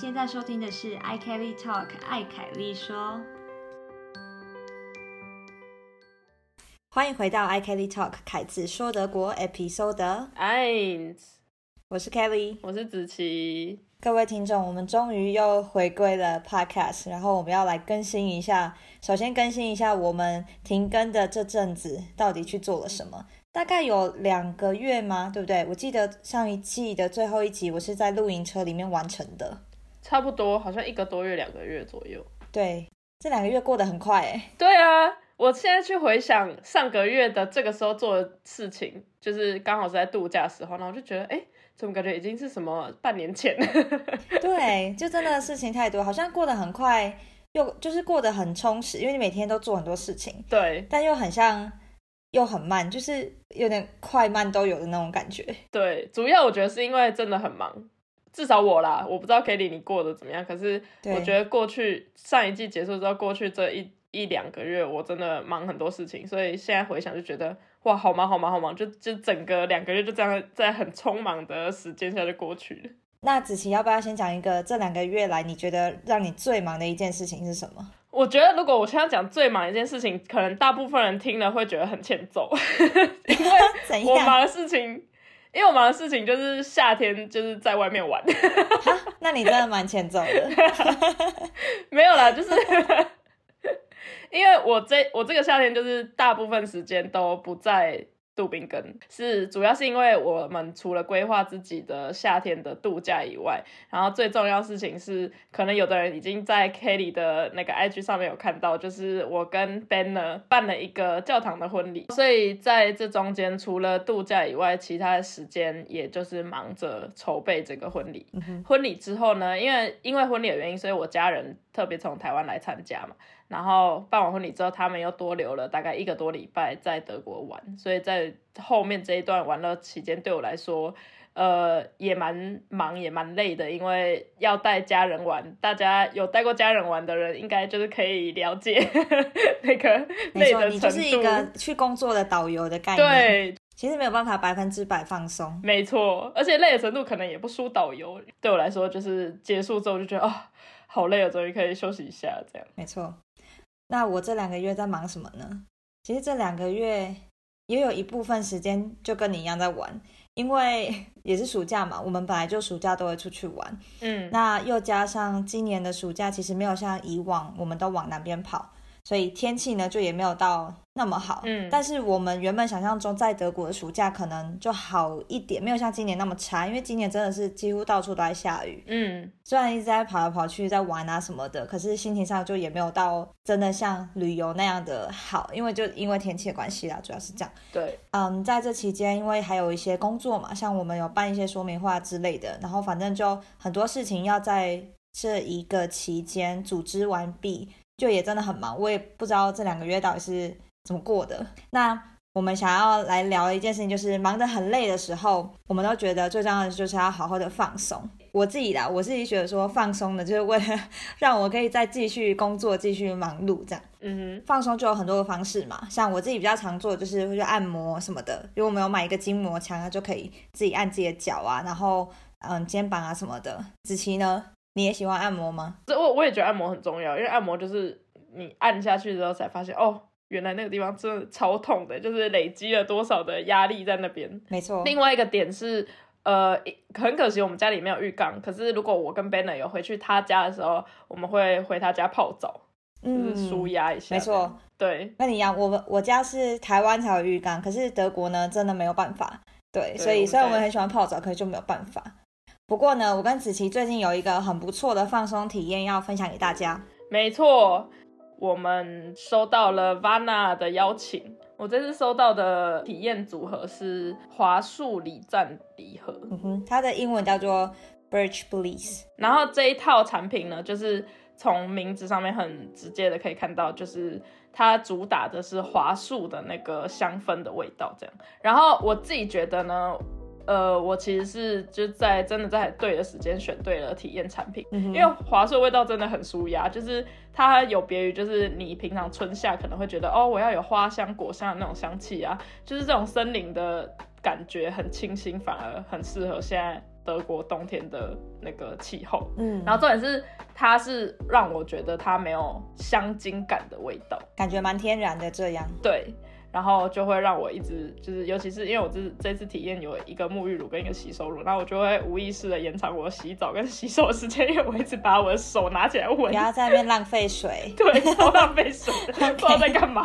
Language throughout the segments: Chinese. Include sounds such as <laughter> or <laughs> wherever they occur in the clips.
现在收听的是 i Kelly Talk，艾凯丽说。欢迎回到 i Kelly Talk，凯子说德国 Episode。哎，我是 Kelly，我是子琪。各位听众，我们终于又回归了 Podcast，然后我们要来更新一下。首先更新一下我们停更的这阵子到底去做了什么。大概有两个月吗？对不对？我记得上一季的最后一集，我是在露营车里面完成的。差不多，好像一个多月、两个月左右。对，这两个月过得很快哎。对啊。我现在去回想上个月的这个时候做的事情，就是刚好是在度假时候，然后我就觉得，哎，怎么感觉已经是什么半年前？<laughs> 对，就真的事情太多，好像过得很快，又就是过得很充实，因为你每天都做很多事情。对，但又很像，又很慢，就是有点快慢都有的那种感觉。对，主要我觉得是因为真的很忙，至少我啦，我不知道 Kelly 你过得怎么样，可是我觉得过去上一季结束之后，过去这一。一两个月我真的忙很多事情，所以现在回想就觉得哇，好忙好忙好忙，就就整个两个月就这样在很匆忙的时间下就过去了。<laughs> 那子琪要不要先讲一个这两个月来你觉得让你最忙的一件事情是什么？我觉得如果我现在讲最忙一件事情，可能大部分人听了会觉得很欠揍，<laughs> 因为我忙的事情，因为我忙的事情就是夏天就是在外面玩。那你真的蛮欠揍的。<laughs> 没有啦，就是。因为我这我这个夏天就是大部分时间都不在杜宾根，是主要是因为我们除了规划自己的夏天的度假以外，然后最重要事情是，可能有的人已经在 Kelly 的那个 IG 上面有看到，就是我跟呢办了一个教堂的婚礼，所以在这中间除了度假以外，其他的时间也就是忙着筹备这个婚礼。婚礼之后呢，因为因为婚礼的原因，所以我家人特别从台湾来参加嘛。然后办完婚礼之后，他们又多留了大概一个多礼拜在德国玩，所以在后面这一段玩乐期间，对我来说，呃，也蛮忙也蛮累的，因为要带家人玩。大家有带过家人玩的人，应该就是可以了解 <laughs> 那个累的程度。你就是一个去工作的导游的概念。对，其实没有办法百分之百放松。没错，而且累的程度可能也不输导游。对我来说，就是结束之后就觉得啊，好累啊，终于可以休息一下，这样。没错。那我这两个月在忙什么呢？其实这两个月也有一部分时间就跟你一样在玩，因为 <laughs> 也是暑假嘛，我们本来就暑假都会出去玩。嗯，那又加上今年的暑假其实没有像以往我们都往南边跑，所以天气呢就也没有到。那么好，嗯，但是我们原本想象中在德国的暑假可能就好一点，没有像今年那么差，因为今年真的是几乎到处都在下雨，嗯，虽然一直在跑来跑去在玩啊什么的，可是心情上就也没有到真的像旅游那样的好，因为就因为天气的关系啦，主要是这样。对，嗯，在这期间，因为还有一些工作嘛，像我们有办一些说明话之类的，然后反正就很多事情要在这一个期间组织完毕，就也真的很忙，我也不知道这两个月到底是。怎么过的？那我们想要来聊一件事情，就是忙得很累的时候，我们都觉得最重要的就是要好好的放松。我自己啦，我自己觉得说放松的，就是为了 <laughs> 让我可以再继续工作、继续忙碌这样。嗯哼，放松就有很多的方式嘛，像我自己比较常做，就是会去按摩什么的。如果我们有买一个筋膜枪啊，就可以自己按自己的脚啊，然后嗯肩膀啊什么的。子琪呢，你也喜欢按摩吗？这我我也觉得按摩很重要，因为按摩就是你按下去之后才发现哦。原来那个地方真的超痛的，就是累积了多少的压力在那边。没错。另外一个点是，呃，很可惜我们家里没有浴缸。可是如果我跟 Benner 有回去他家的时候，我们会回他家泡澡，就是舒压一下。没错。对。那你一样，我们我家是台湾才有浴缸，可是德国呢，真的没有办法。对。所以虽然我们很喜欢泡澡，可是就没有办法。不过呢，我跟子琪最近有一个很不错的放松体验要分享给大家。没错。我们收到了 Vana 的邀请，我这次收到的体验组合是华树礼赞礼盒，嗯哼，它的英文叫做 Birch Bliss。然后这一套产品呢，就是从名字上面很直接的可以看到，就是它主打的是华树的那个香氛的味道，这样。然后我自己觉得呢。呃，我其实是就在真的在对的时间选对了体验产品，因为华硕味道真的很舒压，就是它有别于就是你平常春夏可能会觉得哦，我要有花香果香的那种香气啊，就是这种森林的感觉很清新，反而很适合现在德国冬天的那个气候。嗯，然后重点是，它是让我觉得它没有香精感的味道，感觉蛮天然的这样。对。然后就会让我一直就是，尤其是因为我这这次体验有一个沐浴乳跟一个洗手乳，然后我就会无意识的延长我洗澡跟洗手的时间，因为我一直把我的手拿起来闻。不要在那边浪费水。<laughs> 对，超浪费水，不知道在干嘛。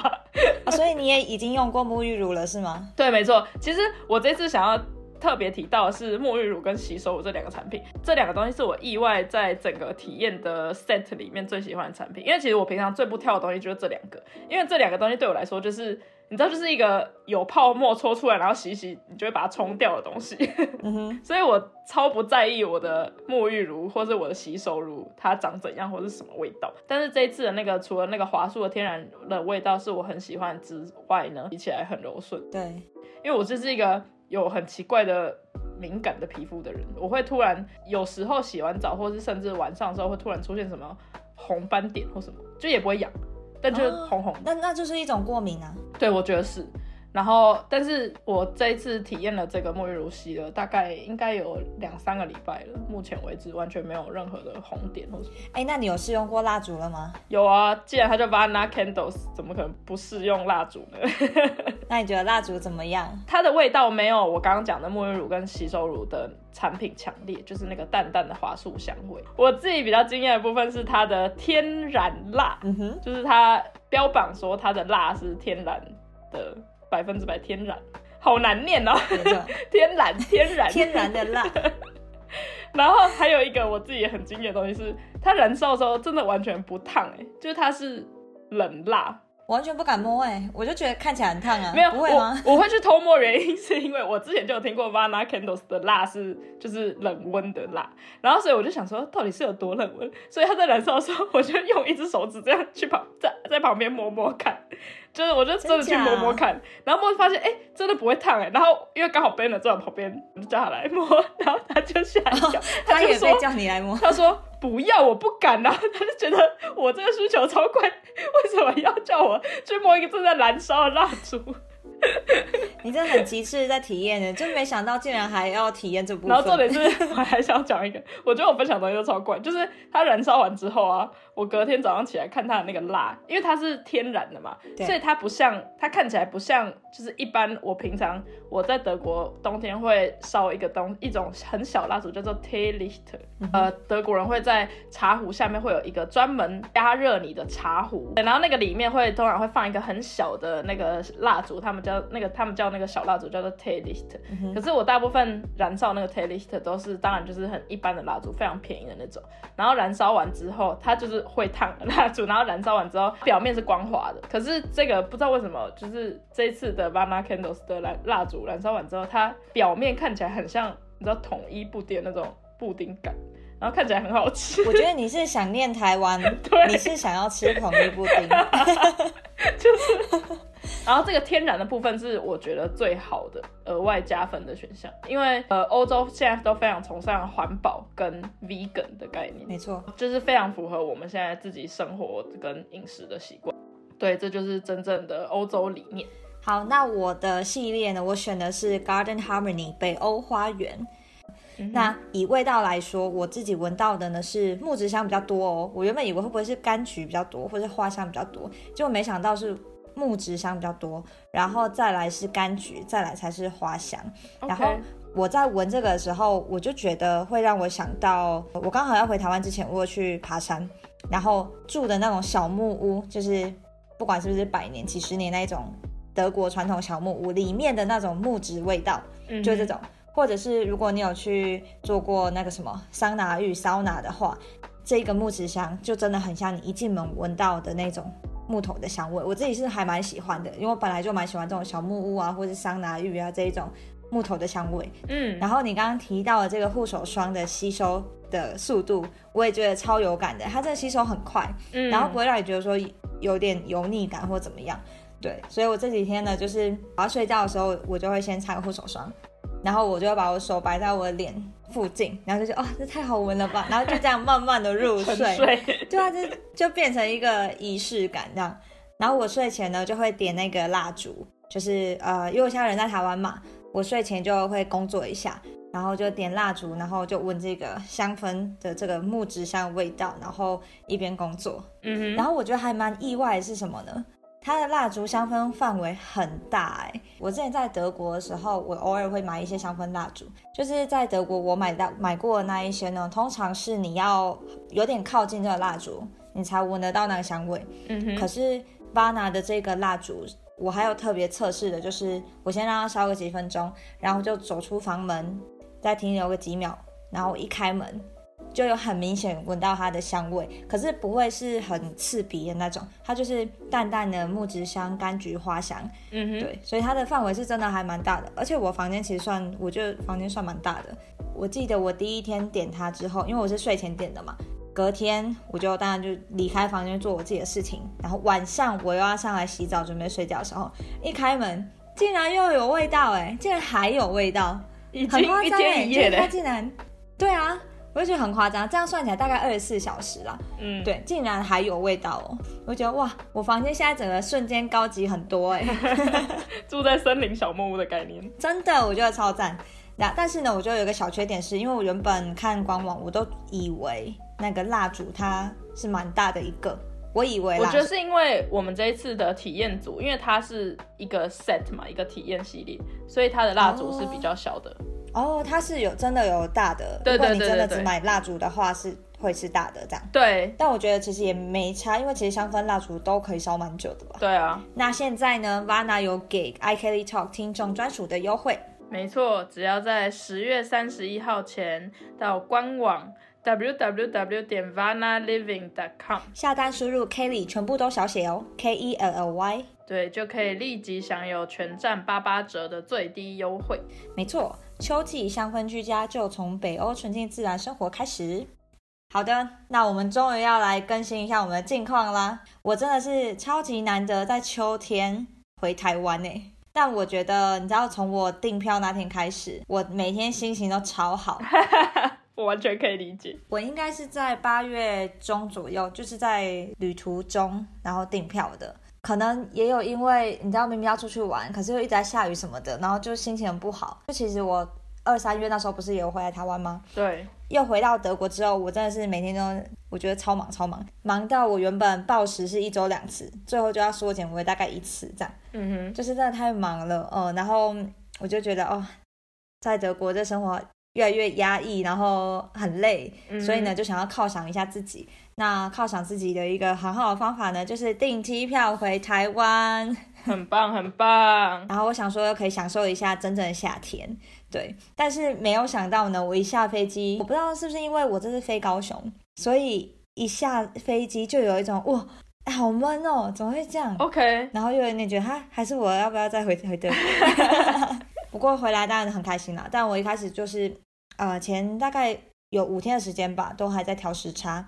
所以你也已经用过沐浴乳了是吗？对，没错。其实我这次想要特别提到的是沐浴乳跟洗手乳这两个产品，这两个东西是我意外在整个体验的 set 里面最喜欢的产品，因为其实我平常最不挑的东西就是这两个，因为这两个东西对我来说就是。你知道，就是一个有泡沫搓出来，然后洗洗，你就会把它冲掉的东西。嗯哼，<laughs> 所以我超不在意我的沐浴乳或者我的洗手乳它长怎样或是什么味道。但是这一次的那个，除了那个华素的天然的味道是我很喜欢之外呢，洗起来很柔顺。对，因为我就是一个有很奇怪的敏感的皮肤的人，我会突然有时候洗完澡，或是甚至晚上的时候会突然出现什么红斑点或什么，就也不会痒。但就红红，那那就是一种过敏啊。对，我觉得是。然后，但是我这一次体验了这个沐浴乳洗了，大概应该有两三个礼拜了。目前为止，完全没有任何的红点或者。哎，那你有试用过蜡烛了吗？有啊，既然它叫 Vanna Candles，怎么可能不试用蜡烛呢？<laughs> 那你觉得蜡烛怎么样？它的味道没有我刚刚讲的沐浴乳跟洗手乳的产品强烈，就是那个淡淡的花束香味。我自己比较惊艳的部分是它的天然蜡，嗯哼，就是它标榜说它的蜡是天然的。百分之百天然，好难念哦。天然，<laughs> 天然，天然的蜡。<laughs> 然后还有一个我自己也很惊艳的东西是，它燃烧的时候真的完全不烫哎，就是它是冷蜡。完全不敢摸哎，我就觉得看起来很烫啊。没有，不会吗？我会去偷摸，原因是因为我之前就有听过 Vanna Candles 的蜡是就是冷温的蜡，然后所以我就想说到底是有多冷温，所以它在燃烧的时候，我就用一只手指这样去旁在在旁边摸摸看，就是我就真的去摸摸看，然后摸发现哎真的不会烫哎，然后因为刚好 Ben 坐在旁边，我就叫他来摸，然后他就吓一跳，他也被叫你来摸，他说。不要，我不敢啊！他就觉得我这个需求超怪，为什么要叫我去摸一个正在燃烧的蜡烛？<laughs> 你真的很极致在体验呢，就没想到竟然还要体验这部分。然后重点是，我还想讲一个，我觉得我分享东西都超怪，就是它燃烧完之后啊，我隔天早上起来看它的那个蜡，因为它是天然的嘛，所以它不像，它看起来不像，就是一般我平常我在德国冬天会烧一个东一种很小蜡烛叫做 Teelicht，呃，德国人会在茶壶下面会有一个专门加热你的茶壶，然后那个里面会通常会放一个很小的那个蜡烛，他们叫那个他们叫那个小蜡烛叫做 Teelicht，可是我大部分燃烧那个 Teelicht 都是当然就是很一般的蜡烛，非常便宜的那种，然后燃烧完之后它就是会烫的蜡烛，然后燃烧完之后表面是光滑的，可是这个不知道为什么就是这一次的 Vanna Candles 的燃蜡烛燃烧完之后，它表面看起来很像你知道统一布丁那种布丁感。然后看起来很好吃。我觉得你是想念台湾，<laughs> 你是想要吃统一布丁，<laughs> 就是。然后这个天然的部分是我觉得最好的额外加分的选项，因为呃欧洲现在都非常崇尚环保跟 vegan 的概念，没错，就是非常符合我们现在自己生活跟饮食的习惯。对，这就是真正的欧洲理念。好，那我的系列呢，我选的是 Garden Harmony 北欧花园。那以味道来说，我自己闻到的呢是木质香比较多哦。我原本以为会不会是柑橘比较多，或者花香比较多，结果没想到是木质香比较多，然后再来是柑橘，再来才是花香。然后我在闻这个的时候，我就觉得会让我想到，我刚好要回台湾之前，我去爬山，然后住的那种小木屋，就是不管是不是百年、几十年那种德国传统小木屋里面的那种木质味道，就这种。或者是如果你有去做过那个什么桑拿浴、桑拿的话，这个木质香就真的很像你一进门闻到的那种木头的香味。我自己是还蛮喜欢的，因为我本来就蛮喜欢这种小木屋啊，或者桑拿浴啊这一种木头的香味。嗯，然后你刚刚提到的这个护手霜的吸收的速度，我也觉得超有感的，它这个吸收很快，嗯，然后不会让你觉得说有点油腻感或怎么样。对，所以我这几天呢，就是我要睡觉的时候，我就会先擦个护手霜。然后我就要把我手摆在我的脸附近，然后就说哦，这太好闻了吧，<laughs> 然后就这样慢慢的入睡，对啊，就就变成一个仪式感这样。然后我睡前呢就会点那个蜡烛，就是呃，因为我现在人在台湾嘛，我睡前就会工作一下，然后就点蜡烛，然后就闻这个香氛的这个木质香味道，然后一边工作。嗯哼，然后我觉得还蛮意外的是什么呢？它的蜡烛香氛范围很大哎！我之前在德国的时候，我偶尔会买一些香氛蜡烛，就是在德国我买到买过的那一些呢，通常是你要有点靠近这个蜡烛，你才闻得到那个香味。嗯哼，可是 Vana 的这个蜡烛，我还有特别测试的，就是我先让它烧个几分钟，然后就走出房门，再停留个几秒，然后一开门。就有很明显闻到它的香味，可是不会是很刺鼻的那种，它就是淡淡的木质香、柑橘花香。嗯哼，对，所以它的范围是真的还蛮大的，而且我房间其实算，我觉得房间算蛮大的。我记得我第一天点它之后，因为我是睡前点的嘛，隔天我就当然就离开房间做我自己的事情，然后晚上我又要上来洗澡准备睡觉的时候，一开门竟然又有味道，哎，竟然还有味道，很夸张哎，它竟然，对啊。我就觉得很夸张，这样算起来大概二十四小时啦。嗯，对，竟然还有味道哦！我觉得哇，我房间现在整个瞬间高级很多哎，<laughs> 住在森林小木屋的概念，真的我觉得超赞。那但是呢，我觉得有个小缺点是，因为我原本看官网，我都以为那个蜡烛它是蛮大的一个，我以为。我觉得是因为我们这一次的体验组，因为它是一个 set 嘛，一个体验系列，所以它的蜡烛是比较小的。哦，它是有真的有大的，如果你真的只买蜡烛的话，是会是大的这样。对，但我觉得其实也没差，因为其实香氛蜡烛都可以烧蛮久的吧。对啊。那现在呢，Vana 有给 iKelly Talk 听众专属的优惠。没错，只要在十月三十一号前到官网 www 点 vana living dot com 下单，输入 Kelly，全部都小写哦，K E L L Y。对，就可以立即享有全站八八折的最低优惠。没错。秋季香氛居家就从北欧纯净自然生活开始。好的，那我们终于要来更新一下我们的近况啦。我真的是超级难得在秋天回台湾呢。但我觉得，你知道，从我订票那天开始，我每天心情都超好。<laughs> 我完全可以理解。我应该是在八月中左右，就是在旅途中然后订票的。可能也有，因为你知道明明要出去玩，可是又一直在下雨什么的，然后就心情很不好。就其实我二三月那时候不是也有回来台湾吗？对，又回到德国之后，我真的是每天都我觉得超忙超忙，忙到我原本报时是一周两次，最后就要缩减为大概一次这样。嗯哼，就是真的太忙了，嗯，然后我就觉得哦，在德国这生活越来越压抑，然后很累，所以呢就想要犒赏一下自己。那犒赏自己的一个很好的方法呢，就是订机票回台湾，很棒很棒。<laughs> 然后我想说可以享受一下真正的夏天，对。但是没有想到呢，我一下飞机，我不知道是不是因为我这是飞高雄，所以一下飞机就有一种哇，好闷哦，怎么会这样？OK。然后又有点觉得，哈，还是我要不要再回回德国？<laughs> 不过回来当然很开心啦。但我一开始就是，呃，前大概有五天的时间吧，都还在调时差。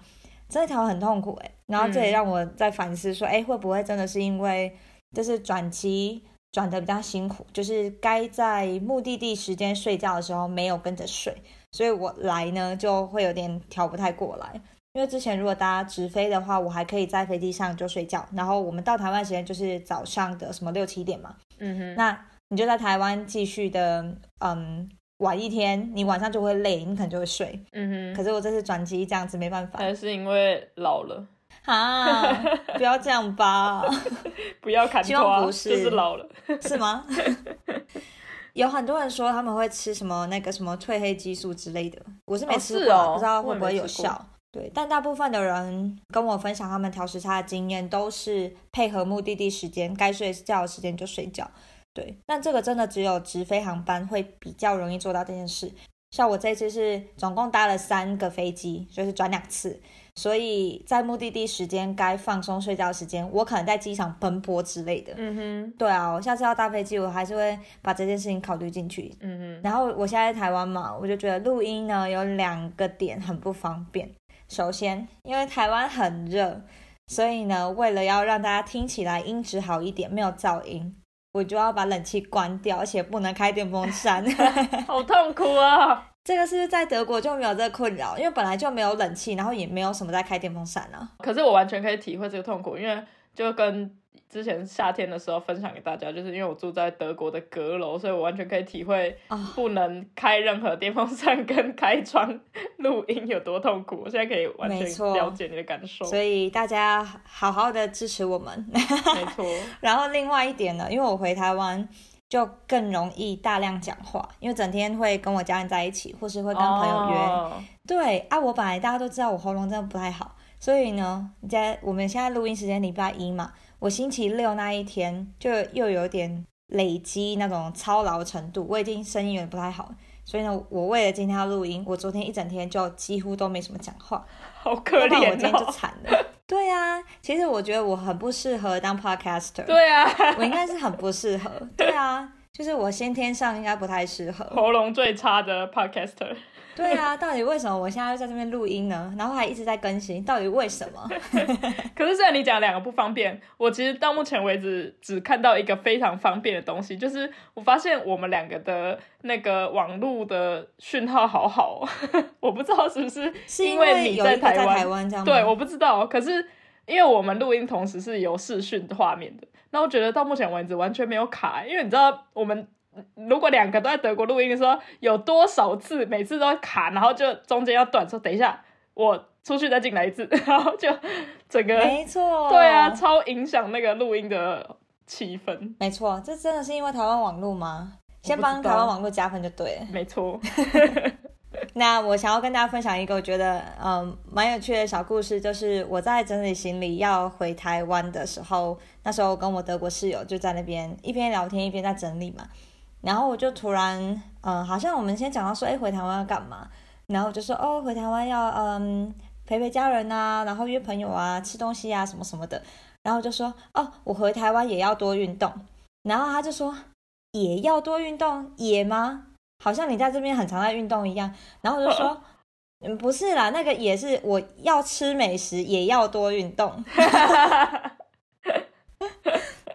这条很痛苦哎，然后这也让我在反思说，哎，会不会真的是因为就是转机转的比较辛苦，就是该在目的地时间睡觉的时候没有跟着睡，所以我来呢就会有点调不太过来。因为之前如果搭直飞的话，我还可以在飞机上就睡觉，然后我们到台湾时间就是早上的什么六七点嘛，嗯哼，那你就在台湾继续的，嗯。晚一天，你晚上就会累，你可能就会睡。嗯哼。可是我这次转机这样子没办法。还是因为老了啊？<laughs> 不要这样吧。<laughs> 不要砍花，不是，就是老了，是吗？<laughs> 有很多人说他们会吃什么那个什么褪黑激素之类的，我是没吃过，不知道会不会有效。对，但大部分的人跟我分享他们调时差的经验，都是配合目的地时间，该睡觉的时间就睡觉。对，那这个真的只有直飞航班会比较容易做到这件事。像我这次是总共搭了三个飞机，就是转两次，所以在目的地时间该放松睡觉时间，我可能在机场奔波之类的。嗯哼，对啊，我下次要搭飞机，我还是会把这件事情考虑进去。嗯哼，然后我现在在台湾嘛，我就觉得录音呢有两个点很不方便。首先，因为台湾很热，所以呢，为了要让大家听起来音质好一点，没有噪音。我就要把冷气关掉，而且不能开电风扇，<laughs> 好痛苦啊！<laughs> 这个是在德国就没有这个困扰？因为本来就没有冷气，然后也没有什么在开电风扇啊。可是我完全可以体会这个痛苦，因为就跟之前夏天的时候分享给大家，就是因为我住在德国的阁楼，所以我完全可以体会不能开任何电风扇跟开窗录音有多痛苦。我现在可以完全了解你的感受。所以大家好好的支持我们。没错。<laughs> 然后另外一点呢，因为我回台湾就更容易大量讲话，因为整天会跟我家人在一起，或是会跟朋友约。对啊，我本来大家都知道我喉咙真的不太好，所以呢，在我们现在录音时间礼拜一嘛。我星期六那一天就又有点累积那种操劳程度，我已经声音有点不太好，所以呢，我为了今天要录音，我昨天一整天就几乎都没什么讲话，好可怜哦。我今天就惨了。对啊，其实我觉得我很不适合当 podcaster。对啊，我应该是很不适合。对啊，就是我先天上应该不太适合。喉咙最差的 podcaster。对啊，到底为什么我现在要在这边录音呢？然后还一直在更新，到底为什么？<laughs> 可是虽然你讲两个不方便，我其实到目前为止只看到一个非常方便的东西，就是我发现我们两个的那个网络的讯号好好，<laughs> 我不知道是不是是因为你在台湾对，我不知道。可是因为我们录音同时是有视讯画面的，那我觉得到目前为止完全没有卡，因为你知道我们。如果两个都在德国录音的时候，有多少次每次都卡，然后就中间要断，说等一下我出去再进来一次，<laughs> 然后就整个没错，对啊，超影响那个录音的气氛。没错，这真的是因为台湾网络吗？先帮台湾网络加分就对了。没错。<laughs> 那我想要跟大家分享一个我觉得嗯蛮有趣的小故事，就是我在整理行李要回台湾的时候，那时候跟我德国室友就在那边一边聊天一边在整理嘛。然后我就突然，嗯，好像我们先讲到说，哎，回台湾要干嘛？然后我就说，哦，回台湾要，嗯，陪陪家人啊，然后约朋友啊，吃东西啊，什么什么的。然后就说，哦，我回台湾也要多运动。然后他就说，也要多运动，也吗？好像你在这边很常在运动一样。然后我就说，嗯，不是啦，那个也是我要吃美食，也要多运动。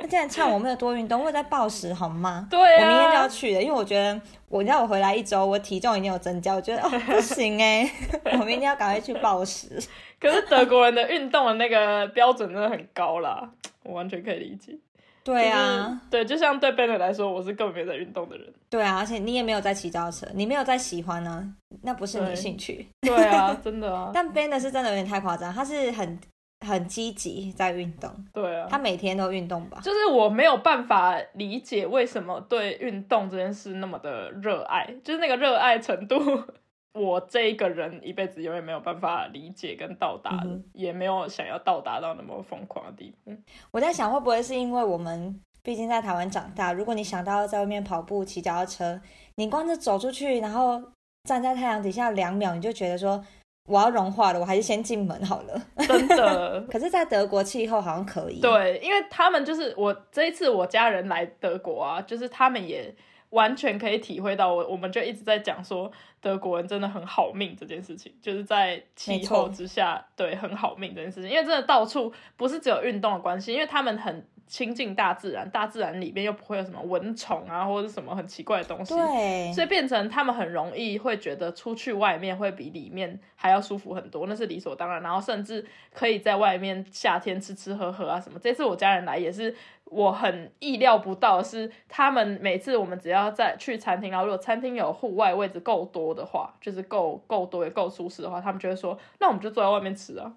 现在唱我没有多运动，我在暴食好吗？<laughs> 对我明天就要去了，因为我觉得我让我回来一周，我体重已经有增加，我觉得哦 <laughs> 不行哎，<laughs> 我明天要赶快去暴食。可是德国人的运动的那个标准真的很高啦，我完全可以理解。对啊，对，就像对 Ben 来说，我是根本没有在运动的人。对啊，而且你也没有在骑脚车，你没有在喜欢呢，那不是你的兴趣。对啊，真的啊。但 Ben 是真的有点太夸张，他是很。很积极在运动，对啊，他每天都运动吧。就是我没有办法理解为什么对运动这件事那么的热爱，就是那个热爱程度，<laughs> 我这一个人一辈子永远没有办法理解跟到达的，也没有想要到达到那么疯狂的地步。我在想会不会是因为我们毕竟在台湾长大，如果你想到在外面跑步、骑脚踏车，你光是走出去，然后站在太阳底下两秒，你就觉得说。我要融化了，我还是先进门好了。真的，<laughs> 可是，在德国气候好像可以。对，因为他们就是我这一次我家人来德国啊，就是他们也完全可以体会到我，我们就一直在讲说德国人真的很好命这件事情，就是在气候之下，对，很好命这件事情，因为真的到处不是只有运动的关系，因为他们很。亲近大自然，大自然里面又不会有什么蚊虫啊，或者什么很奇怪的东西，对，所以变成他们很容易会觉得出去外面会比里面还要舒服很多，那是理所当然。然后甚至可以在外面夏天吃吃喝喝啊什么。这次我家人来也是我很意料不到的是，他们每次我们只要在去餐厅，然后如果餐厅有户外位置够多的话，就是够够多也够舒适的话，他们就会说，那我们就坐在外面吃啊。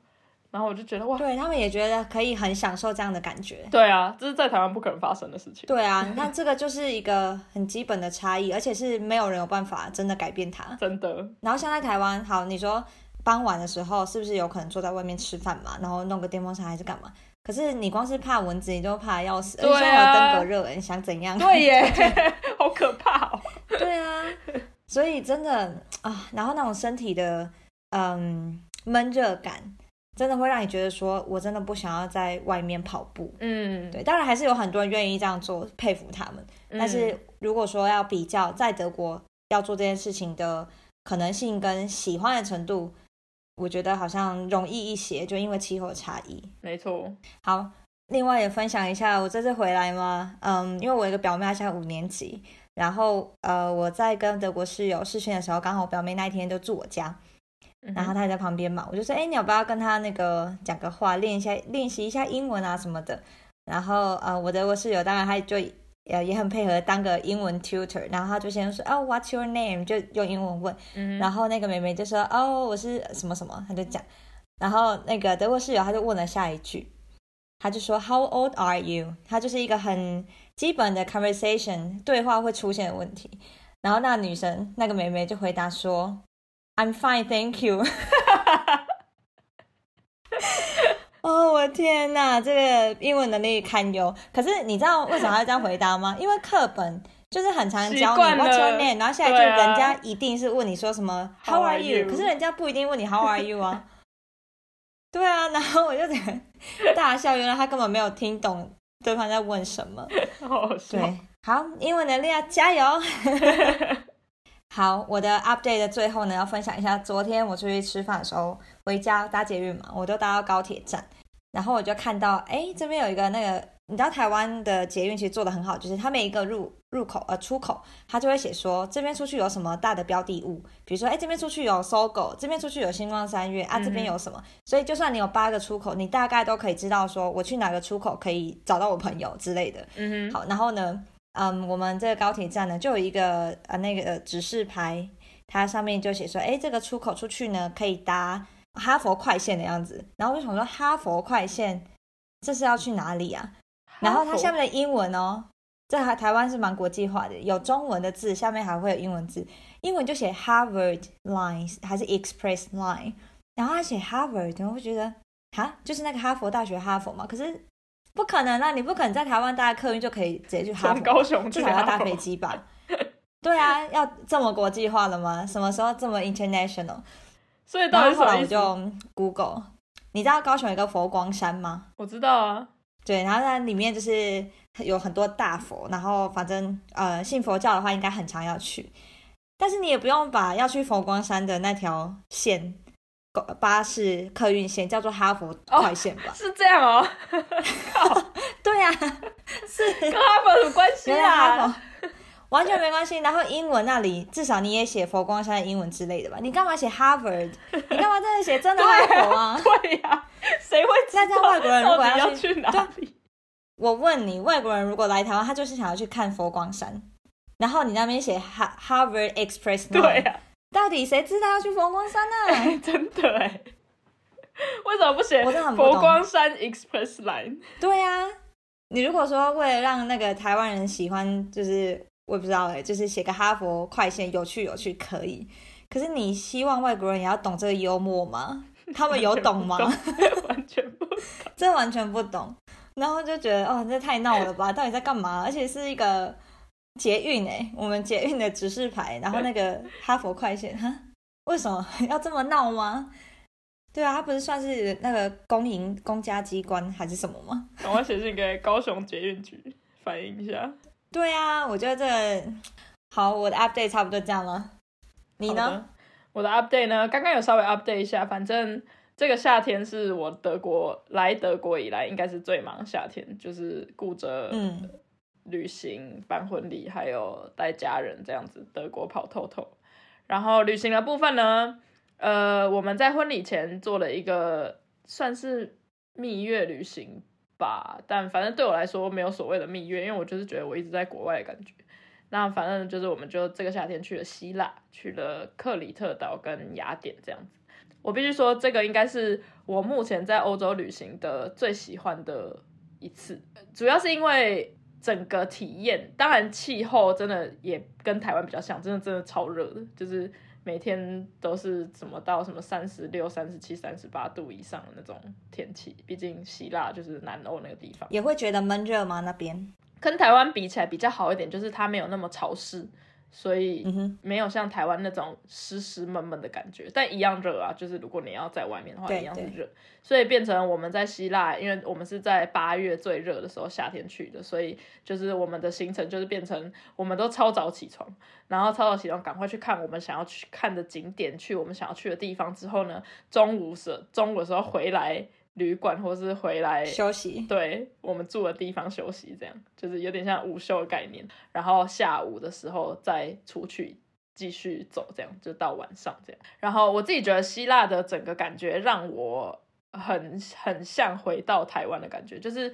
然后我就觉得哇，对他们也觉得可以很享受这样的感觉。对啊，这是在台湾不可能发生的事情。对啊，你看 <laughs> 这个就是一个很基本的差异，而且是没有人有办法真的改变它。真的。然后像在台湾，好，你说傍晚的时候是不是有可能坐在外面吃饭嘛？然后弄个电风扇还是干嘛？可是你光是怕蚊子，你都怕要死。对啊。现在有登革热，你想怎样？对耶，<laughs> 好可怕哦。对啊，所以真的啊，然后那种身体的嗯闷热感。真的会让你觉得说，我真的不想要在外面跑步。嗯，对，当然还是有很多人愿意这样做，佩服他们。但是如果说要比较在德国要做这件事情的可能性跟喜欢的程度，我觉得好像容易一些，就因为气候差异。没错。好，另外也分享一下，我这次回来嘛，嗯，因为我有一个表妹，她现在五年级，然后呃，我在跟德国室友试训的时候，刚好我表妹那一天就住我家。然后他也在旁边嘛，我就说，哎，你要不要跟他那个讲个话，练一下，练习一下英文啊什么的。然后呃，我的我室友当然他就也也很配合当个英文 tutor，然后他就先说哦，What's your name？就用英文问，嗯然后那个妹妹就说哦，我是什么什么，他就讲，然后那个德国室友他就问了下一句，他就说 How old are you？他就是一个很基本的 conversation 对话会出现的问题，然后那女生那个妹妹就回答说 I'm fine, thank you。<laughs> <laughs> 哦，我天呐，这个英文能力堪忧。可是你知道为什么要这样回答吗？<laughs> 因为课本就是很常教你 What's your name，然后下一句对啊人家一定是问你说什么 How are you？you？可是人家不一定问你 How are you 啊。对啊，然后我就在大笑，原来他根本没有听懂对方在问什么。好好笑。对，好，英文能力要加油。好，我的 update 的最后呢，要分享一下，昨天我出去吃饭的时候，回家搭捷运嘛，我都搭到高铁站，然后我就看到，哎，这边有一个那个，你知道台湾的捷运其实做的很好，就是它每一个入入口呃出口，它就会写说这边出去有什么大的标的物，比如说，哎，这边出去有搜狗，这边出去有星光三月啊，这边有什么，所以就算你有八个出口，你大概都可以知道说我去哪个出口可以找到我朋友之类的。嗯哼，好，然后呢，嗯，我们这个高铁站呢，就有一个呃那个指示牌，它上面就写说，哎，这个出口出去呢，可以搭哈佛快线的样子。然后我就想说，哈佛快线这是要去哪里啊？然后它下面的英文哦，这还台湾是蛮国际化的，有中文的字，下面还会有英文字，英文就写 Harvard Line 还是 Express Line，然后它写 Harvard，然后我就觉得哈，就是那个哈佛大学哈佛嘛，可是不可能啊，你不可能在台湾搭客运就可以直接去哈佛，高雄去至少要搭飞机吧？对啊，要这么国际化了吗？什么时候这么 international？所以到然后后来？我就 Google，你知道高雄有一个佛光山吗？我知道啊，对，然后它里面就是有很多大佛，然后反正呃信佛教的话应该很常要去，但是你也不用把要去佛光山的那条线公巴士客运线叫做哈佛快线吧？是这样哦，对呀、是跟哈佛有关系啊？完全没关系。然后英文那里至少你也写佛光山的英文之类的吧？你干嘛写 Harvard？你干嘛在那写真的哈佛啊？对呀、谁会知那这样道外国人如果要去哪里？我问你，外国人如果来台湾，他就是想要去看佛光山，然后你那边写 Ha Harvard Express 对呀、到底谁知道要去佛光山呢、<laughs> 真的哎，为什么不写佛光山 Express Line？对啊，你如果说为了让那个台湾人喜欢，就是我也不知道哎、就是写个哈佛快线，有趣有趣可以。可是你希望外国人也要懂这个幽默吗？<laughs> 他们有懂吗？<laughs> 完全不懂。这完全不懂。然后就觉得哦，这太闹了吧？到底在干嘛？而且是一个捷运哎，我们捷运的指示牌，然后那个哈佛快线，哈，为什么 <laughs> 要这么闹吗？对啊，它不是算是那个公营公家机关还是什么吗？赶快写信给高雄捷运局反映一下。对啊，我觉得这个好，我的 update 差不多这样了。你呢？我的 update 呢？刚刚有稍微 update 一下，反正这个夏天是我德国来德国以来应该是最忙夏天，就是顾着嗯旅行、办婚礼，还有带家人这样子，德国跑透透。然后旅行的部分呢，呃，我们在婚礼前做了一个算是蜜月旅行吧，但反正对我来说没有所谓的蜜月，因为我就是觉得我一直在国外的感觉。那反正就是，我们就这个夏天去了希腊，去了克里特岛跟雅典这样子。我必须说，这个应该是我目前在欧洲旅行的最喜欢的一次，主要是因为整个体验，当然气候真的也跟台湾比较像，真的真的超热的，就是每天都是怎么到什么三十六、三十七、三十八度以上的那种天气。毕竟希腊就是南欧那个地方。也会觉得闷热吗？那边？跟台湾比起来比较好一点，就是它没有那么潮湿，所以没有像台湾那种湿湿闷闷的感觉，但一样热啊。就是如果你要在外面的话，一样是对热。所以变成我们在希腊，因为我们是在八月最热的时候夏天去的，所以就是我们的行程就是变成我们都超早起床，然后超早起床赶快去看我们想要去看的景点，去我们想要去的地方之后呢，中午时中午的时候回来旅馆或是回来休息。对我们住的地方休息，这样就是有点像午休的概念。然后下午的时候再出去继续走，这样就到晚上这样。然后我自己觉得希腊的整个感觉让我很很像回到台湾的感觉，就是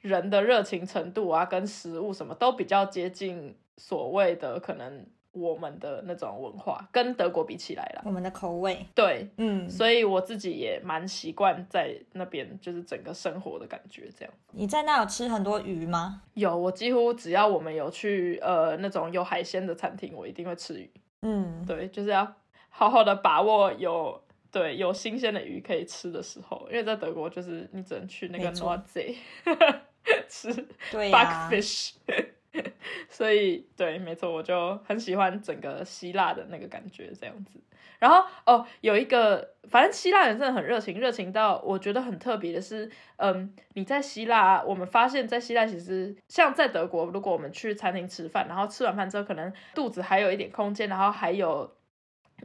人的热情程度啊，跟食物什么都比较接近所谓的可能我们的那种文化，跟德国比起来了。我们的口味，对，嗯，所以我自己也蛮习惯在那边，就是整个生活的感觉这样。你在那有吃很多鱼吗？有，我几乎只要我们有去呃那种有海鲜的餐厅，我一定会吃鱼。嗯，对，就是要好好的把握有对有新鲜的鱼可以吃的时候，因为在德国就是你只能去那个 Nordsee <laughs> 吃对、Backfish，<laughs> 所以对，没错，我就很喜欢整个希腊的那个感觉这样子。然后哦，有一个，反正希腊人真的很热情，热情到我觉得很特别的是，嗯，你在希腊，我们发现，在希腊其实像在德国，如果我们去餐厅吃饭，然后吃完饭之后，可能肚子还有一点空间，然后还有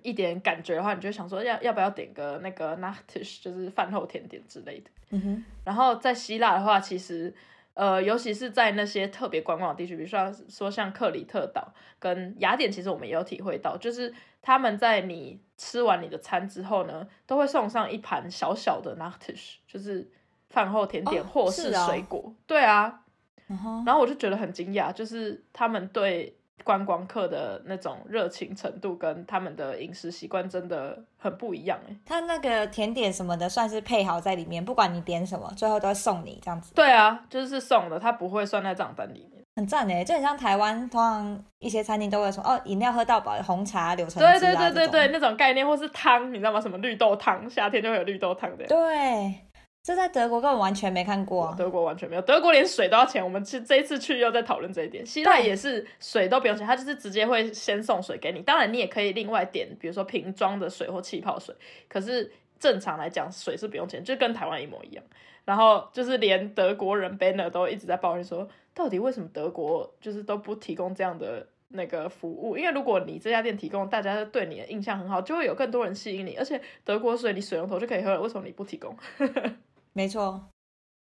一点感觉的话，你就想说要要不要点个那个 nachtisch，就是饭后甜点之类的。嗯哼，然后在希腊的话，其实呃，尤其是在那些特别观光的地区，比如说说像克里特岛跟雅典，其实我们也有体会到，就是他们在你吃完你的餐之后呢，都会送上一盘小小的 nachtisch，就是饭后甜点哦或是水果。对啊，然后我就觉得很惊讶，就是他们对观光客的那种热情程度跟他们的饮食习惯真的很不一样哎。他那个甜点什么的算是配好在里面，不管你点什么，最后都会送你这样子，对啊，就是送的，它不会算在账单里面。很赞诶。就很像台湾，通常一些餐厅都会说哦，饮料喝到饱，红茶、柳橙汁、啊、对对对对对，那种概念，或是汤，你知道吗？什么绿豆汤，夏天就会有绿豆汤的。对，这在德国根本完全没看过啊。德国完全没有，德国连水都要钱。我们去这一次去又在讨论这一点。希腊也是水都不用钱，它就是直接会先送水给你。当然，你也可以另外点，比如说瓶装的水或气泡水。可是正常来讲，水是不用钱，就跟台湾一模一样。然后就是连德国人 Banner 都一直在抱怨说，到底为什么德国就是都不提供这样的那个服务？因为如果你这家店提供，大家对你的印象很好，就会有更多人吸引你。而且德国水你水龙头就可以喝了，为什么你不提供？<laughs> 没错，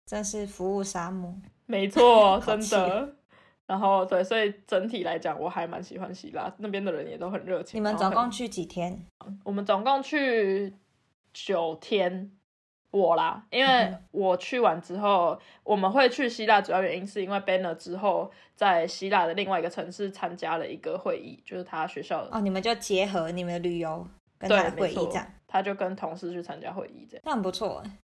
真是服务沙漠。没错，<laughs> 真的。<laughs> 然后对，所以整体来讲，我还蛮喜欢希腊那边的人也都很热情。你们总共去几天？我们总共去九天，我啦，因为嗯我去完之后，我们会去希腊，主要原因是因为 Banner 之后在希腊的另外一个城市参加了一个会议，就是他学校的，哦，你们就结合你们的旅游跟他，的会议这样，，他就跟同事去参加会议这样。那很不错哎。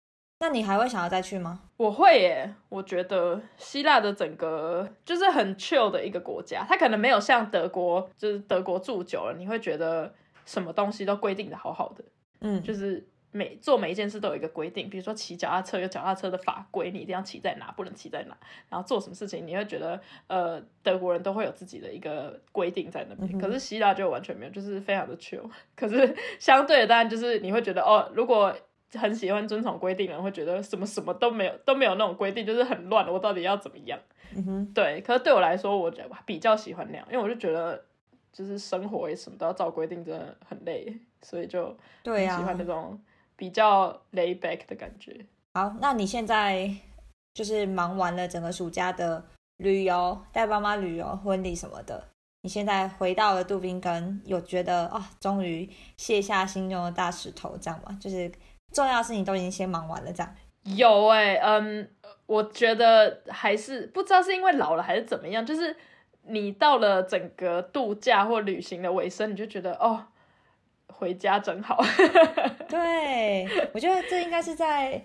那你还会想要再去吗？我会耶，我觉得希腊的整个就是很 chill 的一个国家，它可能没有像德国，就是德国住久了，你会觉得什么东西都规定的好好的，嗯，就是每做每一件事都有一个规定，比如说骑脚踏车有脚踏车的法规，你一定要骑在哪，不能骑在哪，然后做什么事情，你会觉得呃德国人都会有自己的一个规定在那边，嗯可是希腊就完全没有，就是非常的 chill，可是相对的当然就是你会觉得哦，如果很喜欢遵从规定的人会觉得什么什么都没有都没有那种规定，就是很乱，我到底要怎么样？嗯哼，对，可是对我来说，我觉得比较喜欢那样，因为我就觉得就是生活也什么都要照规定，真的很累，所以就对喜欢那种比较 lay back 的感觉。好，那你现在就是忙完了整个暑假的旅游，带爸妈旅游、婚礼什么的，你现在回到了杜宾根，有觉得啊、终于卸下心中的大石头，这样吗？就是重要的事情都已经先忙完了，这样。有哎、嗯，我觉得还是不知道是因为老了还是怎么样，就是你到了整个度假或旅行的尾声，你就觉得哦，回家真好。<laughs> 对，我觉得这应该是在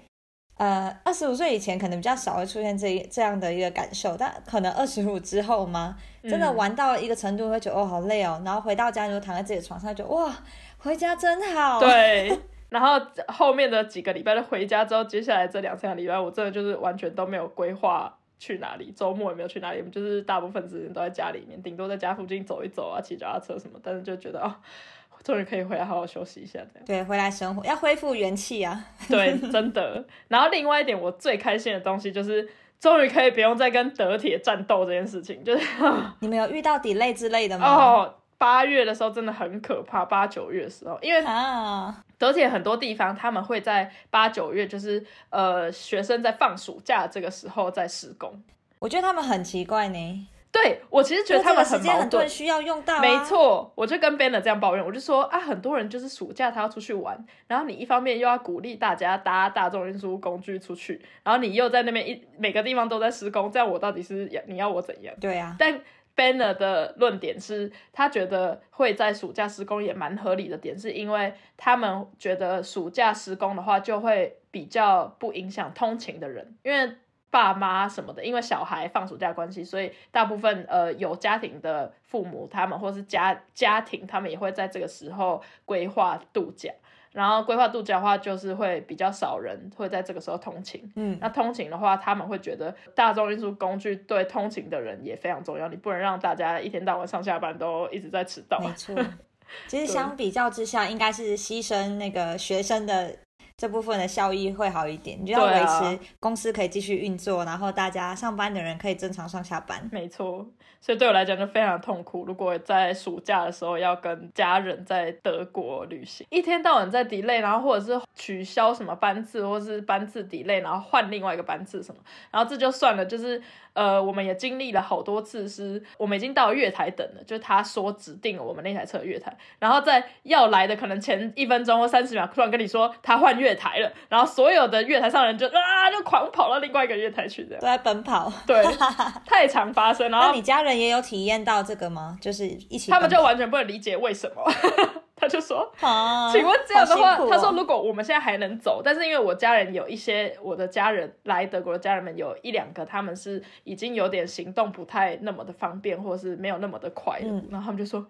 呃二十五岁以前可能比较少会出现这一这样的一个感受，但可能二十五之后吗？真的嗯玩到一个程度会觉得哦好累哦，然后回到家你就躺在自己的床上，就哇回家真好。对，<laughs> 然后后面的几个礼拜就回家之后，接下来这两三个礼拜，我真的就是完全都没有规划去哪里，周末也没有去哪里，我们就是大部分时间都在家里面，顶多在家附近走一走啊，骑脚踏车什么，但是就觉得哦，<laughs> 终于可以回来好好休息一下这样。<laughs> 对，回来生活要恢复元气啊！对，真的。然后另外一点，我最开心的东西就是。终于可以不用再跟德铁战斗这件事情，就是 <laughs> 你们有遇到 delay 之类的吗？哦，八月的时候真的很可怕，八九月的时候，因为啊，德铁很多地方他们会在八九月，就是呃学生在放暑假这个时候在施工。我觉得他们很奇怪呢。对我其实觉得他们很矛盾，需要用到。没错，我就跟 Banner 这样抱怨，我就说啊，很多人就是暑假他要出去玩，然后你一方面又要鼓励大家搭大众运输工具出去，然后你又在那边一每个地方都在施工，这样我到底是要你要我怎样？对啊。但 Banner 的论点是他觉得会在暑假施工也蛮合理的点，是因为他们觉得暑假施工的话就会比较不影响通勤的人，因为。爸妈什么的，因为小孩放暑假关系，所以大部分呃有家庭的父母，他们或是家家庭，他们也会在这个时候规划度假。然后规划度假的话，就是会比较少人会在这个时候通勤。嗯，那通勤的话，他们会觉得大众运输工具对通勤的人也非常重要，你不能让大家一天到晚上下班都一直在迟到。没错，其实相比较之下，应该是牺牲那个学生的。这部分的效益会好一点，你就要维持公司可以继续运作，然后大家上班的人可以正常上下班。没错，所以对我来讲就非常痛苦。如果在暑假的时候要跟家人在德国旅行，一天到晚在 delay，然后或者是取消什么班次，或是班次 delay，然后换另外一个班次什么，然后这就算了，就是。呃，我们也经历了好多次，是我们已经到月台等了，就是他说指定了我们那台车的月台，然后在要来的可能前一分钟或三十秒，突然跟你说他换月台了，然后所有的月台上人就啊，就狂跑到另外一个月台去，这样都在奔跑，对，<laughs> 太常发生。然后你家人也有体验到这个吗？就是一起，他们就完全不能理解为什么。<laughs> 他就说：“请问这样的话，他说如果我们现在还能走，但是因为我家人有一些我的家人来德国的家人们有一两个，他们是已经有点行动不太那么的方便，或者是没有那么的快了。然后他们就说，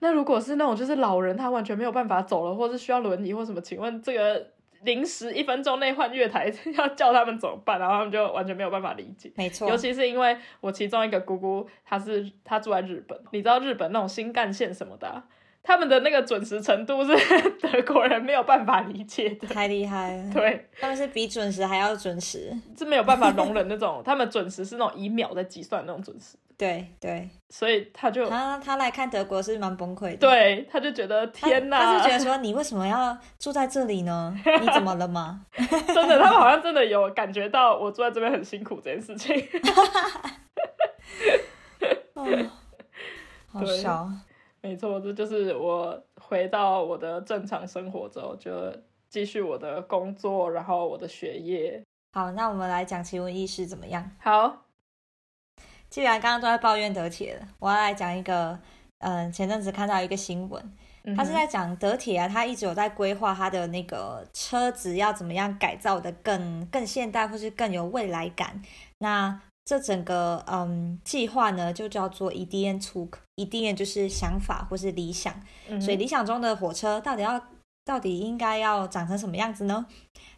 那如果是那种就是老人，他完全没有办法走了，或是需要轮椅或什么，请问这个临时一分钟内换月台 <laughs> 要叫他们怎么办？然后他们就完全没有办法理解。没错，尤其是因为我其中一个姑姑，她是她住在日本，你知道日本那种新干线什么的。”他们的那个准时程度是 <laughs> 德国人没有办法理解的，太厉害了。对，他们是比准时还要准时，是没有办法容忍那种。他们准时是那种以秒在计算那种准时。对对，所以他就他他来看德国是蛮崩溃的。对，他就觉得天哪，他是觉得说你为什么要住在这里呢？<laughs> 你怎么了吗？<laughs> 真的，他们好像真的有感觉到我住在这边很辛苦这件事情。<laughs> 哦，好笑。没错，这就是我回到我的正常生活之后，就继续我的工作，然后我的学业。好，那我们来讲奇闻异事怎么样？好，既然刚刚都在抱怨德铁了，我要来讲一个，嗯，前阵子看到一个新闻，他是在讲德铁啊，他一直有在规划他的那个车子要怎么样改造的更更现代，或是更有未来感。那这整个嗯计划呢，就叫做 Ideen Zug，Ideen 就是想法或是理想，所以理想中的火车到底要到底应该要长成什么样子呢？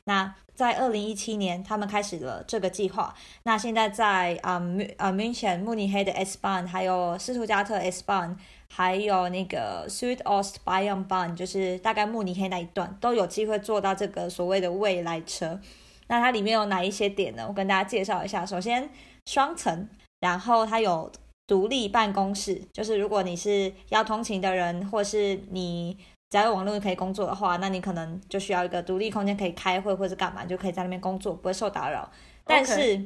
那在二零一七年，他们开始了这个计划。那现在在啊啊慕尼慕尼黑的 S Bahn，还有斯图加特 S Bahn，还有那个 Südost Bayern Bahn，就是大概慕尼黑那一段都有机会做到这个所谓的未来车。那它里面有哪一些点呢？我跟大家介绍一下。首先。双层，然后它有独立办公室，就是如果你是要通勤的人，或是你只要有网络可以工作的话，那你可能就需要一个独立空间可以开会或者干嘛，就可以在那边工作，不会受打扰。但是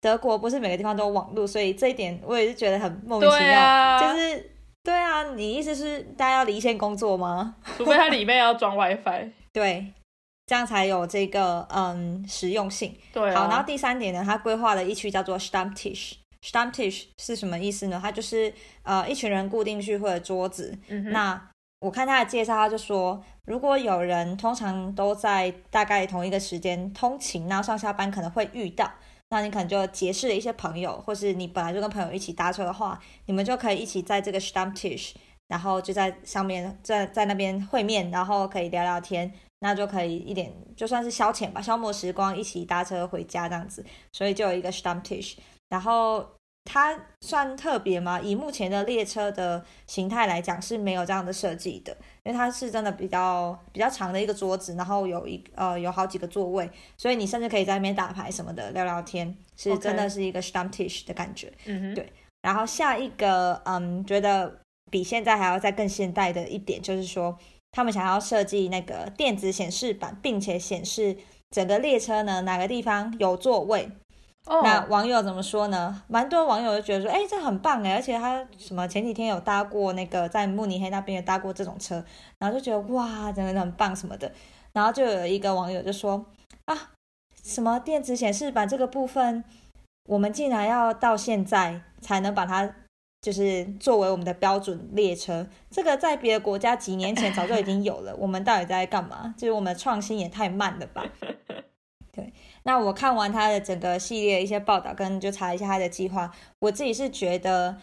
德国不是每个地方都有网络，所以这一点我也是觉得很莫名其妙。就是对啊，你意思是大家要离线工作吗？除非它里面要装 WiFi。<laughs> 对。这样才有这个嗯实用性。对，好，然后第三点呢，它规划了一区叫做 Stammtisch。Stammtisch 是什么意思呢？它就是呃一群人固定聚会的桌子。嗯那我看他的介绍，他就说，如果有人通常都在大概同一个时间通勤，然后上下班可能会遇到，那你可能就结识了一些朋友，或是你本来就跟朋友一起搭车的话，你们就可以一起在这个 s t a m p t i s h 然后就在上面在在那边会面，然后可以聊聊天。那就可以一点就算是消遣吧，消磨时光，一起搭车回家这样子，所以就有一个 s t a m p t i s h。然后它算特别吗？以目前的列车的形态来讲是没有这样的设计的，因为它是真的比较比较长的一个桌子，然后有一呃有好几个座位，所以你甚至可以在那边打牌什么的聊聊天，是真的是一个 Stammtisch 的感觉。嗯哼，对。然后下一个嗯，觉得比现在还要再更现代的一点就是说。他们想要设计那个电子显示板，并且显示整个列车呢哪个地方有座位，那网友怎么说呢？蛮多网友就觉得说，哎，这很棒哎，而且他什么前几天有搭过那个在慕尼黑那边有搭过这种车，然后就觉得哇，真的很棒什么的。然后就有一个网友就说啊，什么电子显示板这个部分，我们竟然要到现在才能把它就是作为我们的标准列车，这个在别的国家几年前早就已经有了，我们到底在干嘛？就是我们创新也太慢了吧？<laughs> 对。那我看完他的整个系列一些报道，跟就查一下他的计划，我自己是觉得，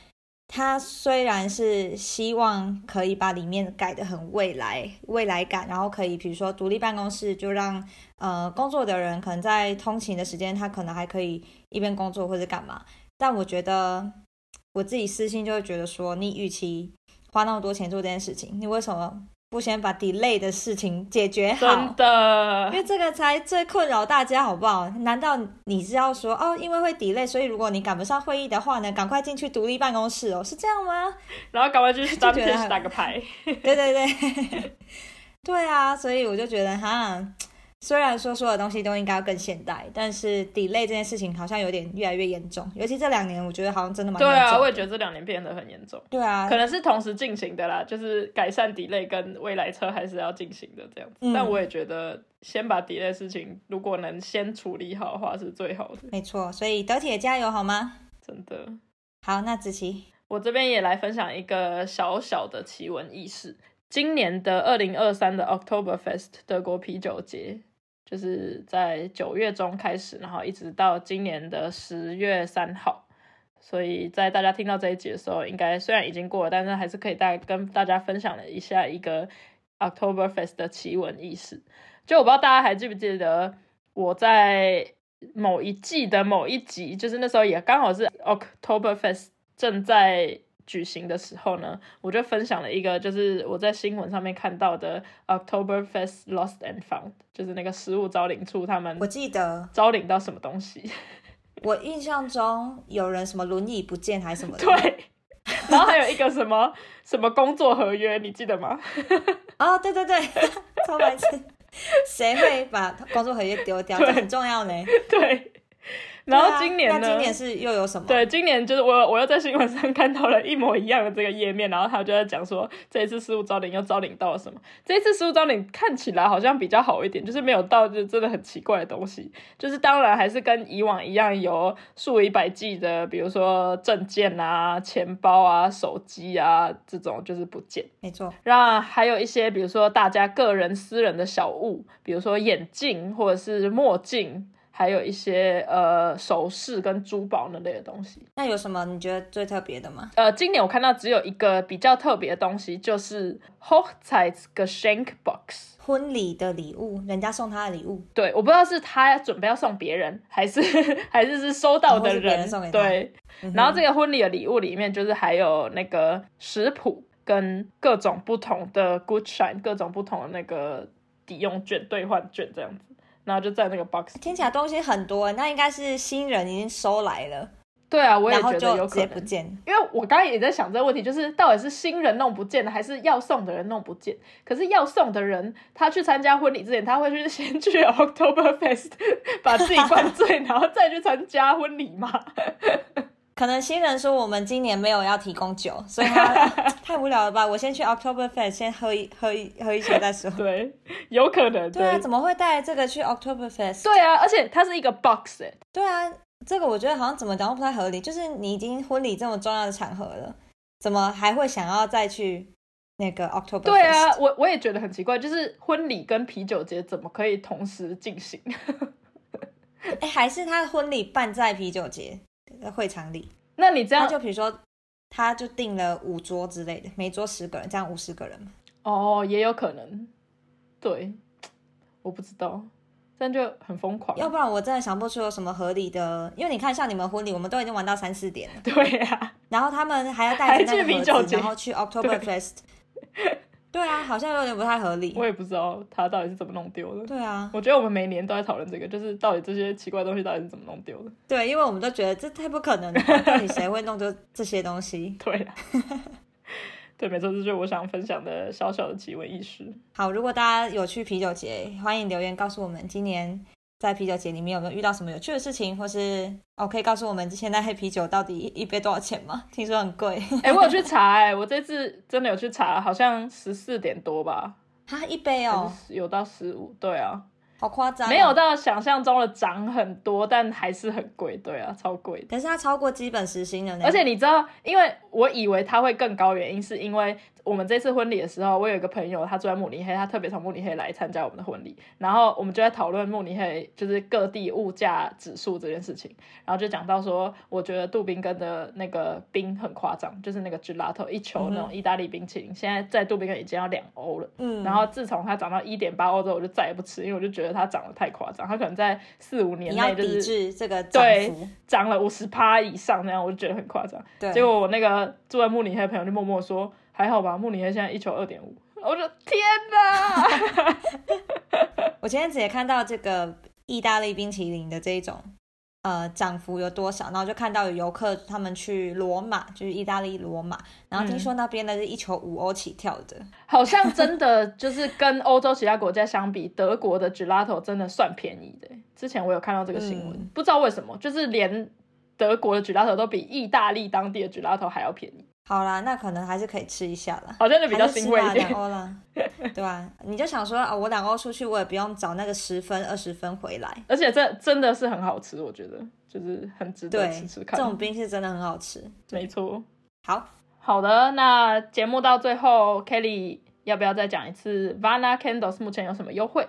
他虽然是希望可以把里面改的很未来未来感，然后可以比如说独立办公室，就让呃工作的人可能在通勤的时间，他可能还可以一边工作或者干嘛。但我觉得我自己私心就会觉得说，你与其花那么多钱做这件事情，你为什么？不先把 delay 的事情解决好，真的，因为这个才最困扰大家，好不好？难道你是要说哦，因为会 delay，所以如果你赶不上会议的话呢，赶快进去独立办公室哦，是这样吗？然后赶快去 <laughs> stop pitch 打个牌，对对对，<laughs> 对啊，所以我就觉得哈。虽然说所有东西都应该要更现代，但是 delay 这件事情好像有点越来越严重，尤其这两年，我觉得好像真的蛮对啊，我也觉得这两年变得很严重。对啊，可能是同时进行的啦，就是改善 delay 跟未来车还是要进行的这样子。但我也觉得先把 delay 事情如果能先处理好的话是最好的。没错，所以德铁加油好吗？真的。好，那子琪，我这边也来分享一个小小的奇闻异事。今年的二零二三的 Oktoberfest 德国啤酒节。就是在九月中开始，然后一直到今年的十月三号，所以在大家听到这一集的时候，应该虽然已经过了，但是还是可以大跟大家分享了一下一个 Octoberfest 的奇闻异事。就我不知道大家还记不记得，我在某一季的某一集，就是那时候也刚好是 Octoberfest 正在。举行的时候呢，我就分享了一个，就是我在新闻上面看到的 October Fest Lost and Found，就是那个食物招领处他们，我记得招领到什么东西。<laughs> 我印象中有人什么轮椅不见还是什么？对，然后还有一个什么什么工作合约，你记得吗？<laughs> 哦，对对对，超白痴，谁会把工作合约丢掉？这很重要呢。对。然后今年呢？今年是又有什么？对，今年就是我，我又在新闻上看到了一模一样的这个页面，然后他就在讲说，这一次失物招领又招领到了什么？这一次失物招领看起来好像比较好一点，就是没有到就真的很奇怪的东西，就是当然还是跟以往一样有数以百计的，比如说证件啊、钱包啊、手机啊这种就是不见，没错。然后还有一些，比如说大家个人私人的小物，比如说眼镜或者是墨镜。还有一些呃首饰跟珠宝那类的东西。那有什么你觉得最特别的吗？呃，今年我看到只有一个比较特别的东西，就是 Hochzeitsgeschenk Box，婚礼的礼物，人家送他的礼物。对，我不知道是他准备要送别人，还是还是是收到的人送给他。对，然后这个婚礼的礼物里面就是还有那个食谱跟各种不同的 Good Shine，各种不同的那个抵用券、兑换券这样子。然后就在那个 box，听起来东西很多，那应该是新人已经收来了。对啊，我也觉得有可能不见。因为我刚刚也在想这个问题，就是到底是新人弄不见的，还是要送的人弄不见？可是要送的人，他去参加婚礼之前，他会去先去 <laughs> October Fest 把自己灌醉，<laughs> 然后再去参加婚礼吗？可能新人说我们今年没有要提供酒，所以他 <laughs> 太无聊了吧？我先去 October Fest 先喝一喝一喝一些再说。<laughs> 对，有可能。对啊，怎么会带这个去 October Fest？对啊，而且它是一个 box 哎。对啊，这个我觉得好像怎么讲都不太合理。就是你已经婚礼这么重要的场合了，怎么还会想要再去那个 October？对啊，我我也觉得很奇怪，就是婚礼跟啤酒节怎么可以同时进行？<laughs> 哎，还是他的婚礼办在啤酒节？在会场里，那你这样就比如说，他就订了五桌之类的，每桌十个人，这样五十个人哦，也有可能，对，我不知道，这样就很疯狂。要不然我真的想不出有什么合理的，因为你看，像你们婚礼，我们都已经玩到三四点了，<laughs> 对呀，然后他们还要带着那个盒子，然后去 October Fest。<laughs> 对啊，好像有点不太合理。我也不知道他到底是怎么弄丢的。对啊，我觉得我们每年都在讨论这个，就是到底这些奇怪东西到底是怎么弄丢的。对，因为我们都觉得这太不可能了，到底谁会弄丢这些东西？<laughs> 对啊，对，没错，这就是我想分享的小小的奇闻异事。好，如果大家有去啤酒节，欢迎留言告诉我们今年在啤酒节里面有没有遇到什么有趣的事情，或是哦可以告诉我们现在黑啤酒到底一杯多少钱吗？听说很贵。哎，我有去查，哎，我这次真的有去查，好像十四点多吧。它，一杯哦，有到十五，对啊。好夸张，没有到想象中的涨很多，但还是很贵，对啊，超贵。但是它超过基本时薪的，而且你知道，因为我以为它会更高，原因是因为。我们这次婚礼的时候，我有一个朋友，他住在慕尼黑，他特别从慕尼黑来参加我们的婚礼。然后我们就在讨论慕尼黑就是各地物价指数这件事情。然后就讲到说，我觉得杜宾根的那个冰很夸张，就是那个 gelato 一球那种意大利冰淇淋，现在在杜宾根已经要两欧了。嗯。然后自从它涨到一点八欧之后，我就再也不吃，因为我就觉得它涨得太夸张。它可能在四五年内就是这个对涨了五十趴以上那样，我就觉得很夸张。对。结果我那个住在慕尼黑的朋友就默默说。还好吧，慕尼黑现在一球二点五，<laughs> 我说天哪！<laughs> 我今天直接看到这个意大利冰淇淋的这一种呃涨幅有多少，然后就看到有游客他们去罗马，就是意大利罗马，然后听说那边的是一球五欧起跳的，好像真的就是跟欧洲其他国家相比，德国的 gelato 真的算便宜的。之前我有看到这个新闻，不知道为什么，就是连德国的 gelato 都比意大利当地的 gelato 还要便宜。好啦，那可能还是可以吃一下了，好像就比较欣慰一点。两欧啦，<laughs> 对吧？你就想说啊，我两欧出去，我也不用找那个十分、二十分回来。而且这真的是很好吃，我觉得就是很值得吃吃看。这种冰是真的很好吃，没错。好好的，那节目到最后，Kelly 要不要再讲一次 Vana Candles 目前有什么优惠？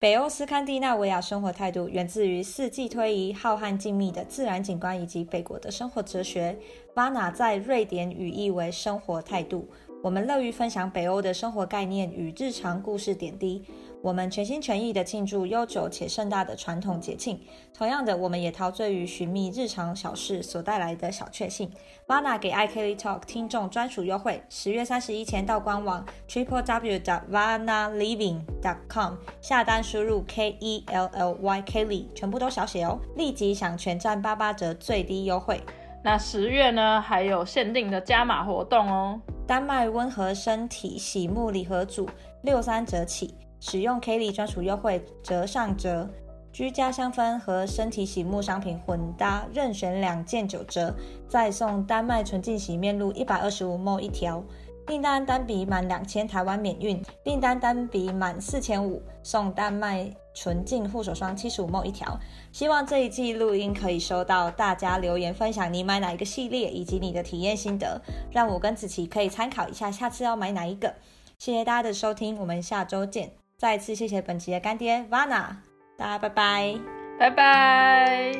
北欧斯堪的纳维亚生活态度源自于四季推移、浩瀚静谧的自然景观，以及北国的生活哲学。Vana 在瑞典语意为生活态度。我们乐于分享北欧的生活概念与日常故事点滴。我们全心全意地庆祝悠久且盛大的传统节庆。同样的，我们也陶醉于寻觅日常小事所带来的小确幸。Vana 给 iKelly Talk 听众专属优惠，十月三十一前到官网 triple w dot vanaliving dot com 下单，输入 K E L L Y Kelly，全部都小写哦，立即享全站八八折最低优惠。那十月呢，还有限定的加码活动哦，丹麦温和身体洗沐礼盒组六三折起。使用 Kelly 专属优惠折上折，居家香氛和身体洗沐商品混搭，任选两件九折，再送丹麦纯净洗面露一百二十五 m 一条。订单单笔满两千台湾免运，订单单笔满四千五送丹麦纯净护手霜七十五 m 一条。希望这一季录音可以收到大家留言分享你买哪一个系列以及你的体验心得，让我跟子琪可以参考一下下次要买哪一个。谢谢大家的收听，我们下周见。再次谢谢本期的干爹 Vana，大家拜拜，拜拜。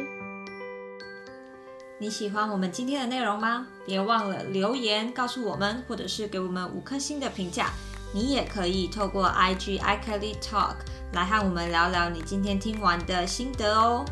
你喜欢我们今天的内容吗？别忘了留言告诉我们，或者是给我们五颗星的评价。你也可以透过 IG iKelly Talk 来和我们聊聊你今天听完的心得哦。